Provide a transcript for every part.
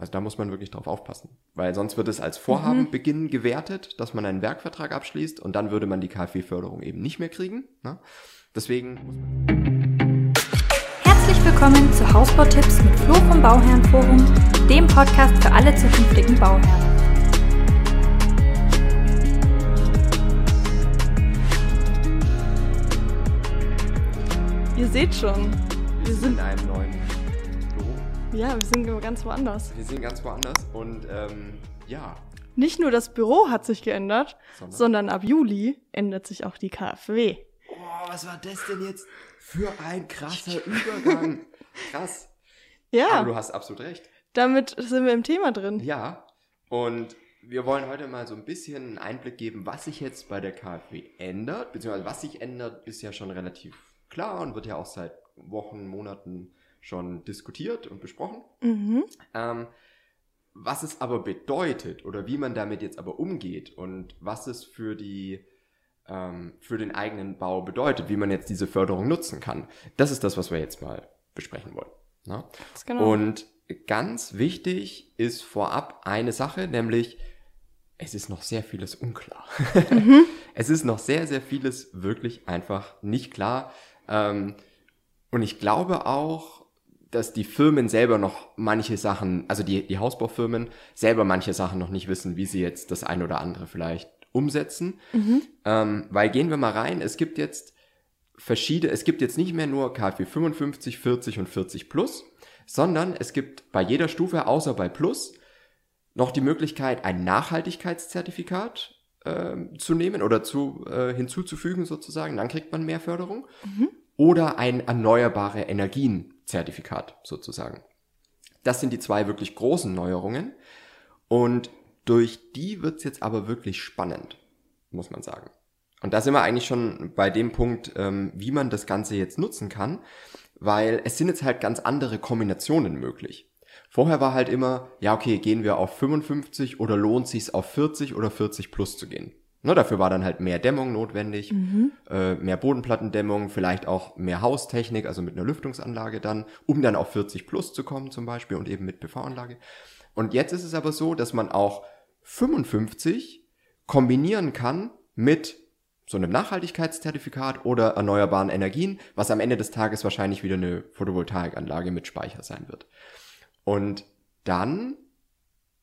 Also da muss man wirklich drauf aufpassen. Weil sonst wird es als Vorhabenbeginn Mhm. gewertet, dass man einen Werkvertrag abschließt und dann würde man die KfW-Förderung eben nicht mehr kriegen. Ne? Deswegen muss man Herzlich willkommen zu Hausbautipps mit Flo vom Bauherrenforum, dem Podcast für alle zukünftigen Bauherren. Ihr seht schon, wir in sind, einem neuen. Ja, wir sind ganz woanders. Wir sind ganz woanders und ähm, ja, Nicht nur das Büro hat sich geändert, Sondern? sondern ab Juli ändert sich auch die KfW. oh, was war das denn jetzt für ein krasser Übergang? Krass. Ja, Aber du hast absolut recht. damit sind wir im Thema drin. Ja, und wir wollen heute mal so ein bisschen einen Einblick geben, was sich jetzt bei der KfW ändert, beziehungsweise was sich ändert, ist ja schon relativ klar und wird ja auch seit Wochen, Monaten schon diskutiert und besprochen. Mhm. Ähm, was es aber bedeutet oder wie man damit jetzt aber umgeht und was es für die ähm, für den eigenen Bau bedeutet, wie man jetzt diese Förderung nutzen kann, das ist das, was wir jetzt mal besprechen wollen. Ne? Genau. Und ganz wichtig ist vorab eine Sache, nämlich es ist noch sehr vieles unklar. Es ist noch sehr, sehr vieles wirklich einfach nicht klar. Ähm, und ich glaube auch, dass die Firmen selber noch manche Sachen, also die, die Hausbaufirmen selber manche Sachen noch nicht wissen, wie sie jetzt das ein oder andere vielleicht umsetzen. Ähm, weil gehen wir mal rein, es gibt jetzt verschiedene, es gibt jetzt nicht mehr nur KfW 55, 40 und 40 plus, sondern es gibt bei jeder Stufe, außer bei Plus, noch die Möglichkeit, ein Nachhaltigkeitszertifikat ähm, zu nehmen oder zu, äh, hinzuzufügen sozusagen, dann kriegt man mehr Förderung. Oder ein erneuerbare Energien-Zertifikat sozusagen. Das sind die zwei wirklich großen Neuerungen. Und durch die wird's jetzt aber wirklich spannend, muss man sagen. Und da sind wir eigentlich schon bei dem Punkt, ähm, wie man das Ganze jetzt nutzen kann, weil es sind jetzt halt ganz andere Kombinationen möglich. Vorher war halt immer, ja, okay, gehen wir auf 55 oder lohnt sich's auf 40 oder 40 plus zu gehen. Ne, dafür war dann halt mehr Dämmung notwendig, äh, mehr Bodenplattendämmung, vielleicht auch mehr Haustechnik, also mit einer Lüftungsanlage dann, um dann auf 40 plus zu kommen zum Beispiel und eben mit PV-Anlage. Und jetzt ist es aber so, dass man auch 55 kombinieren kann mit so einem Nachhaltigkeitszertifikat oder erneuerbaren Energien, was am Ende des Tages wahrscheinlich wieder eine Photovoltaikanlage mit Speicher sein wird. Und dann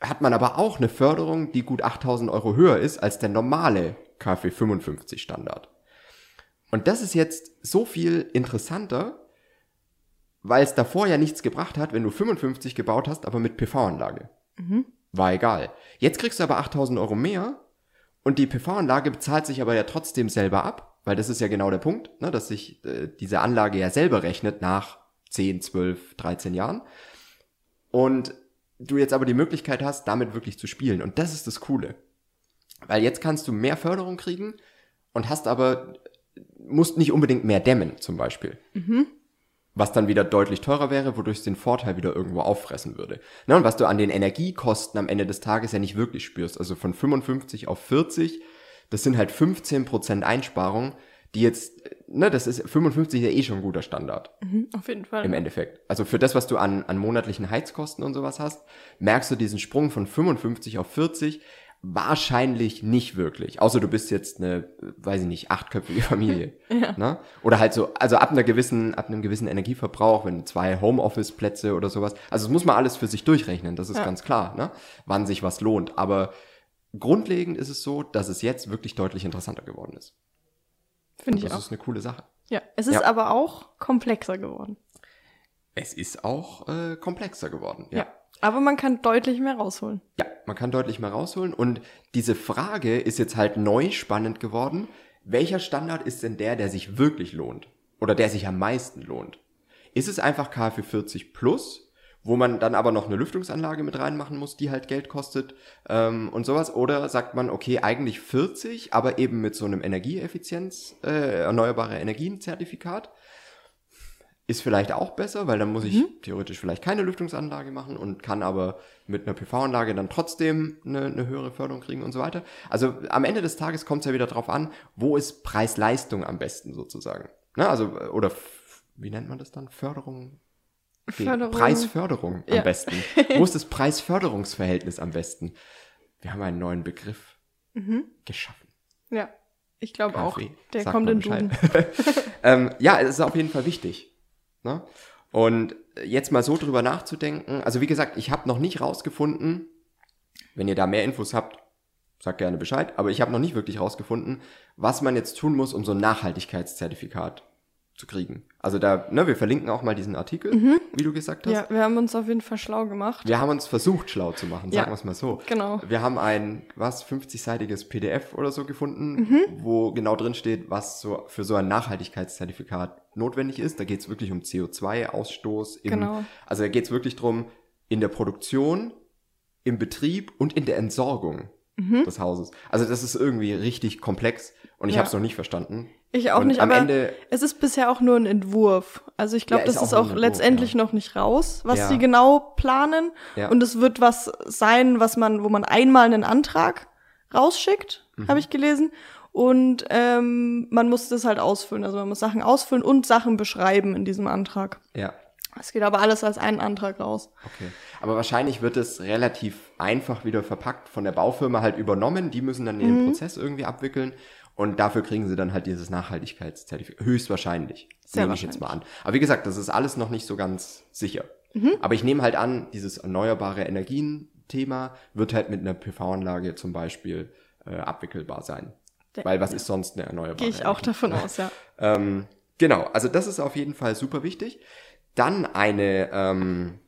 hat man aber auch eine Förderung, die gut 8000 Euro höher ist als der normale KfW 55 Standard. Und das ist jetzt so viel interessanter, weil es davor ja nichts gebracht hat, wenn du 55 gebaut hast, aber mit PV-Anlage. War egal. Jetzt kriegst du aber 8000 Euro mehr und die PV-Anlage bezahlt sich aber ja trotzdem selber ab, weil das ist ja genau der Punkt, ne, dass sich äh, diese Anlage ja selber rechnet nach 10, 12, 13 Jahren. Und du jetzt aber die Möglichkeit hast, damit wirklich zu spielen. Und das ist das Coole. Weil jetzt kannst du mehr Förderung kriegen und hast aber, musst nicht unbedingt mehr dämmen, zum Beispiel. Was dann wieder deutlich teurer wäre, wodurch es den Vorteil wieder irgendwo auffressen würde. Ne, und was du an den Energiekosten am Ende des Tages ja nicht wirklich spürst. Also von 55 auf 40, das sind halt 15% Einsparung, die jetzt, ne, das ist 55 ist ja eh schon ein guter Standard Mhm, auf jeden Fall. im Endeffekt. Also für das, was du an, an monatlichen Heizkosten und sowas hast, merkst du diesen Sprung von 55 auf 40 wahrscheinlich nicht wirklich. Außer du bist jetzt eine, weiß ich nicht, achtköpfige Familie. ne? Oder halt so, also ab einer gewissen, ab einem gewissen Energieverbrauch, wenn zwei Homeoffice-Plätze oder sowas. Also das muss man alles für sich durchrechnen, das ist Ja. ganz klar, ne? wann sich was lohnt. Aber grundlegend ist es so, dass es jetzt wirklich deutlich interessanter geworden ist. Finde ich das auch. ist eine coole Sache. Ja, es ist Ja. aber auch komplexer geworden. Es ist auch äh, komplexer geworden. Ja. Aber man kann deutlich mehr rausholen. Ja, man kann deutlich mehr rausholen. Und diese Frage ist jetzt halt neu spannend geworden. Welcher Standard ist denn der, der sich wirklich lohnt? Oder der sich am meisten lohnt? Ist es einfach KfW 40 Plus, wo man dann aber noch eine Lüftungsanlage mit reinmachen muss, die halt Geld kostet ähm, und sowas? Oder sagt man, okay, eigentlich 40, aber eben mit so einem Energieeffizienz, äh, erneuerbare Energien-Zertifikat? Ist vielleicht auch besser, weil dann muss ich theoretisch vielleicht keine Lüftungsanlage machen und kann aber mit einer PV-Anlage dann trotzdem eine, eine höhere Förderung kriegen und so weiter. Also am Ende des Tages kommt es ja wieder drauf an, wo ist Preis-Leistung am besten sozusagen. Ne? Also, oder wie nennt man das dann? Förderung Förderung. Preisförderung am Ja. besten. Wo ist das Preis-Förderungsverhältnis am besten? Wir haben einen neuen Begriff geschaffen. Ja, ich glaube auch. Der kommt in Duden. Ähm, ja, es ist auf jeden Fall wichtig. Ne? Und jetzt mal so drüber nachzudenken. Also wie gesagt, ich habe noch nicht rausgefunden, wenn ihr da mehr Infos habt, sagt gerne Bescheid, aber ich habe noch nicht wirklich rausgefunden, was man jetzt tun muss, um so ein Nachhaltigkeitszertifikat zu kriegen. Also da, ne, wir verlinken auch mal diesen Artikel, wie du gesagt hast. Ja, wir haben uns auf jeden Fall schlau gemacht. Wir haben uns versucht, schlau zu machen, sagen Ja. wir es mal so. Genau. Wir haben ein, was, 50-seitiges PDF oder so gefunden, Mhm. wo genau drin steht, was so für so ein Nachhaltigkeitszertifikat notwendig ist. Da geht es wirklich um CO2-Ausstoß. im- Genau. Also da geht es wirklich drum in der Produktion, im Betrieb und in der Entsorgung des Hauses. Also das ist irgendwie richtig komplex und ich Mhm. Ja. habe es noch nicht verstanden. Ich auch Und nicht, am aber Ende- es ist bisher auch nur ein Entwurf. Also ich glaube, Ja, ist das ist auch auch ein Entwurf, letztendlich ja. noch nicht raus, was sie genau planen. Und es wird was sein, was man, wo man einmal einen Antrag rausschickt, Mhm. habe ich gelesen. Und ähm, man muss das halt ausfüllen. Also man muss Sachen ausfüllen und Sachen beschreiben in diesem Antrag. Ja, Es geht aber alles als einen Antrag raus. Okay. Aber wahrscheinlich wird es relativ einfach wieder verpackt von der Baufirma halt übernommen. Die müssen dann Mhm. den Prozess irgendwie abwickeln. Und dafür kriegen sie dann halt dieses Nachhaltigkeitszertifikat. Höchstwahrscheinlich. Sehr nehme ich jetzt mal an. Aber wie gesagt, das ist alles noch nicht so ganz sicher. Mhm. Aber ich nehme halt an, dieses erneuerbare Energien-Thema wird halt mit einer PV-Anlage zum Beispiel äh, abwickelbar sein. Der- Weil was ist sonst eine erneuerbare Gehe ich auch Energie? davon aus, ja. Ähm, genau, also das ist auf jeden Fall super wichtig. Dann eine, ähm,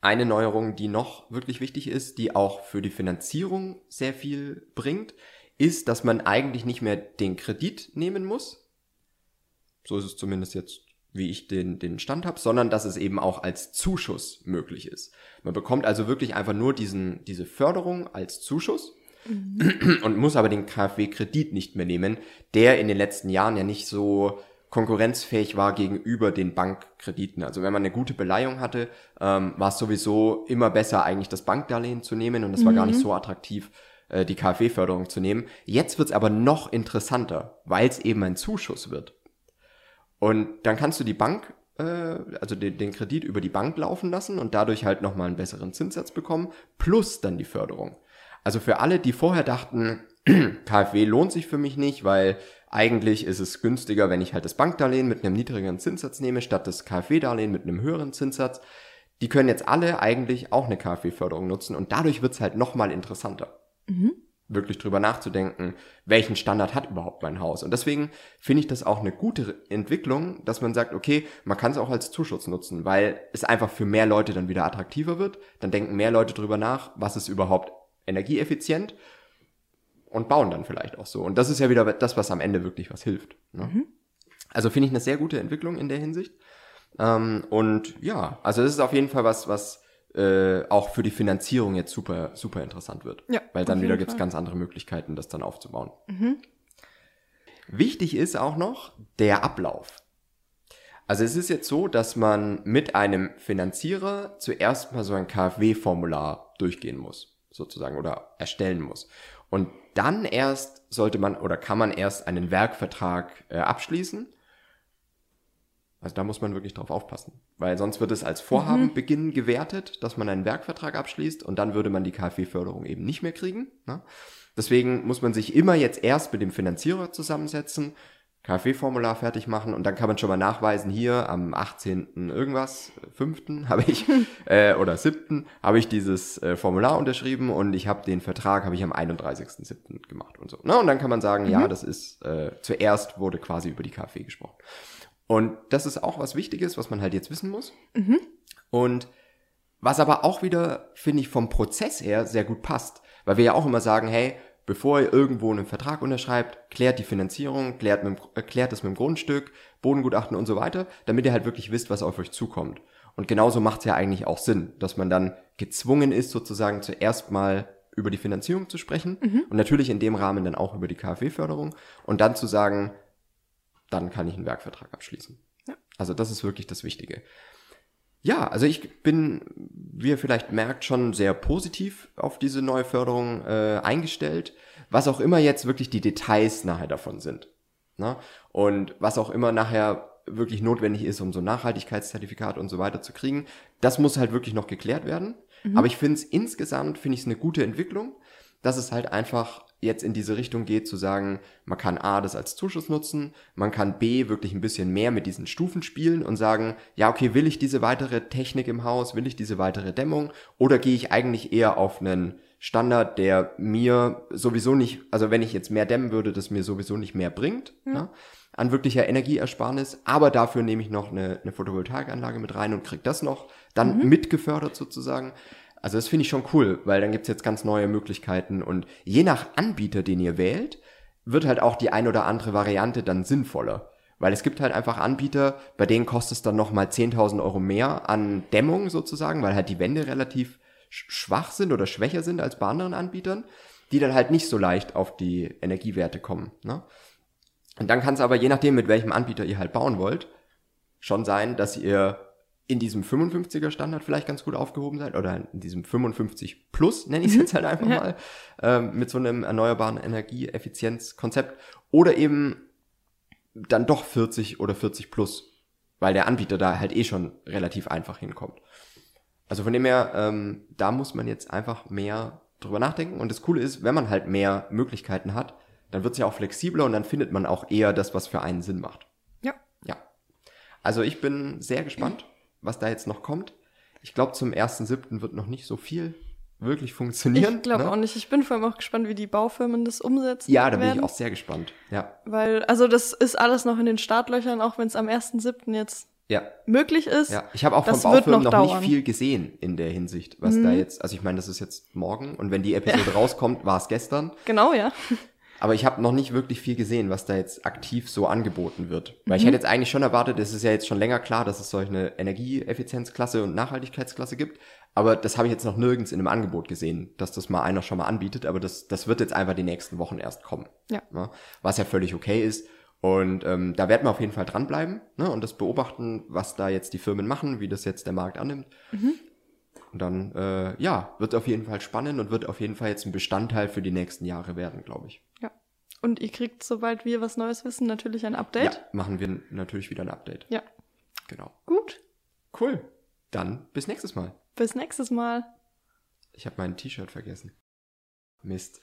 eine Neuerung, die noch wirklich wichtig ist, die auch für die Finanzierung sehr viel bringt, ist, dass man eigentlich nicht mehr den Kredit nehmen muss. So ist es zumindest jetzt, wie ich den, den Stand habe, sondern dass es eben auch als Zuschuss möglich ist. Man bekommt also wirklich einfach nur diesen, diese Förderung als Zuschuss und muss aber den KfW-Kredit nicht mehr nehmen, der in den letzten Jahren ja nicht so konkurrenzfähig war gegenüber den Bankkrediten. Also wenn man eine gute Beleihung hatte, ähm, war es sowieso immer besser, eigentlich das Bankdarlehen zu nehmen und es war gar nicht so attraktiv, äh, die KfW-Förderung zu nehmen. Jetzt wird es aber noch interessanter, weil es eben ein Zuschuss wird. Und dann kannst du die Bank, äh, also den, den Kredit über die Bank laufen lassen und dadurch halt nochmal einen besseren Zinssatz bekommen, plus dann die Förderung. Also für alle, die vorher dachten, KfW lohnt sich für mich nicht, weil eigentlich ist es günstiger, wenn ich halt das Bankdarlehen mit einem niedrigeren Zinssatz nehme, statt das KfW-Darlehen mit einem höheren Zinssatz. Die können jetzt alle eigentlich auch eine KfW-Förderung nutzen und dadurch wird's halt nochmal interessanter wirklich drüber nachzudenken, welchen Standard hat überhaupt mein Haus. Und deswegen finde ich das auch eine gute Entwicklung, dass man sagt, okay, man kann es auch als Zuschuss nutzen, weil es einfach für mehr Leute dann wieder attraktiver wird. Dann denken mehr Leute drüber nach, was ist überhaupt energieeffizient und bauen dann vielleicht auch so. Und das ist ja wieder das, was am Ende wirklich was hilft. Ne? Also finde ich eine sehr gute Entwicklung in der Hinsicht. Ähm, und ja, also das ist auf jeden Fall was, was äh, auch für die Finanzierung jetzt super, super interessant wird. Ja, Weil dann wieder gibt's Fall. ganz andere Möglichkeiten, das dann aufzubauen. Wichtig ist auch noch der Ablauf. Also es ist jetzt so, dass man mit einem Finanzierer zuerst mal so ein KfW-Formular durchgehen muss, sozusagen, oder erstellen muss. Und dann erst sollte man oder kann man erst einen Werkvertrag äh, abschließen. Also da muss man wirklich drauf aufpassen, weil sonst wird es als Vorhabenbeginn gewertet, dass man einen Werkvertrag abschließt und dann würde man die KfW-Förderung eben nicht mehr kriegen. Ne? Deswegen muss man sich immer jetzt erst mit dem Finanzierer zusammensetzen, KfW-Formular fertig machen und dann kann man schon mal nachweisen, hier am 18. irgendwas, 5. habe ich, äh, oder 7. habe ich dieses äh, Formular unterschrieben und ich habe den Vertrag, habe ich am 31.7. gemacht und so. Ne? Und dann kann man sagen, ja, das ist, äh, zuerst wurde quasi über die KfW gesprochen. Und das ist auch was Wichtiges, was man halt jetzt wissen muss. Und was aber auch wieder, finde ich, vom Prozess her sehr gut passt. Weil wir ja auch immer sagen, hey, bevor ihr irgendwo einen Vertrag unterschreibt, klärt die Finanzierung, klärt, mit, äh, klärt das mit dem Grundstück, Bodengutachten und so weiter, damit ihr halt wirklich wisst, was auf euch zukommt. Und genauso macht es ja eigentlich auch Sinn, dass man dann gezwungen ist, sozusagen zuerst mal über die Finanzierung zu sprechen und natürlich in dem Rahmen dann auch über die KfW-Förderung und dann zu sagen, dann kann ich einen Werkvertrag abschließen. Also das ist wirklich das Wichtige. Ja, also ich bin, wie ihr vielleicht merkt, schon sehr positiv auf diese neue Förderung äh, eingestellt, was auch immer jetzt wirklich die Details nachher davon sind. Ne? Und was auch immer nachher wirklich notwendig ist, um so ein Nachhaltigkeitszertifikat und so weiter zu kriegen. Das muss halt wirklich noch geklärt werden. Mhm. Aber ich finde es insgesamt, finde ich es eine gute Entwicklung, dass es halt einfach jetzt in diese Richtung geht, zu sagen, man kann A, das als Zuschuss nutzen, man kann B, wirklich ein bisschen mehr mit diesen Stufen spielen und sagen, ja, okay, will ich diese weitere Technik im Haus, will ich diese weitere Dämmung oder gehe ich eigentlich eher auf einen Standard, der mir sowieso nicht, also wenn ich jetzt mehr dämmen würde, das mir sowieso nicht mehr bringt, mhm. ne, an wirklicher Energieersparnis, aber dafür nehme ich noch eine, eine Photovoltaikanlage mit rein und kriege das noch dann mhm. mitgefördert sozusagen. Also das finde ich schon cool, weil dann gibt's jetzt ganz neue Möglichkeiten und je nach Anbieter, den ihr wählt, wird halt auch die ein oder andere Variante dann sinnvoller. Weil es gibt halt einfach Anbieter, bei denen kostet es dann nochmal 10.000 Euro mehr an Dämmung sozusagen, weil halt die Wände relativ schwach sind oder schwächer sind als bei anderen Anbietern, die dann halt nicht so leicht auf die Energiewerte kommen. Ne? Und dann kann es aber, je nachdem, mit welchem Anbieter ihr halt bauen wollt, schon sein, dass ihr in diesem 55er Standard vielleicht ganz gut aufgehoben seid oder in diesem 55 Plus, nenne ich es mhm. jetzt halt einfach ja. mal, ähm, mit so einem erneuerbaren Energieeffizienzkonzept oder eben dann doch 40 oder 40 Plus, weil der Anbieter da halt eh schon relativ einfach hinkommt. Also von dem her, ähm, da muss man jetzt einfach mehr drüber nachdenken und das Coole ist, wenn man halt mehr Möglichkeiten hat, dann wird es ja auch flexibler und dann findet man auch eher das, was für einen Sinn macht. Ja. Ja. Also ich bin sehr gespannt was da jetzt noch kommt. Ich glaube, zum 1.7. wird noch nicht so viel wirklich funktionieren. Ich glaube ne? auch nicht. Ich bin vor allem auch gespannt, wie die Baufirmen das umsetzen. Ja, da bin ich auch sehr gespannt. Ja. Weil, also das ist alles noch in den Startlöchern, auch wenn es am 1.7. jetzt ja. möglich ist. Ja, ich habe auch von Baufirmen noch, noch nicht viel gesehen in der Hinsicht, was mhm. da jetzt, also ich meine, das ist jetzt morgen und wenn die Episode ja. rauskommt, war es gestern. Genau, ja. Aber ich habe noch nicht wirklich viel gesehen, was da jetzt aktiv so angeboten wird. Weil mhm. ich hätte jetzt eigentlich schon erwartet, es ist ja jetzt schon länger klar, dass es solch eine Energieeffizienzklasse und Nachhaltigkeitsklasse gibt. Aber das habe ich jetzt noch nirgends in einem Angebot gesehen, dass das mal einer schon mal anbietet. Aber das, das wird jetzt einfach die nächsten Wochen erst kommen. Ja. Ne? Was ja völlig okay ist. Und ähm, da werden wir auf jeden Fall dranbleiben ne? und das beobachten, was da jetzt die Firmen machen, wie das jetzt der Markt annimmt. Mhm. Und dann, äh, ja, wird auf jeden Fall spannend und wird auf jeden Fall jetzt ein Bestandteil für die nächsten Jahre werden, glaube ich. Und ihr kriegt, sobald wir was Neues wissen, natürlich ein Update. Ja, machen wir natürlich wieder ein Update. Ja. Genau. Gut. Cool. Dann bis nächstes Mal. Bis nächstes Mal. Ich habe mein T-Shirt vergessen. Mist.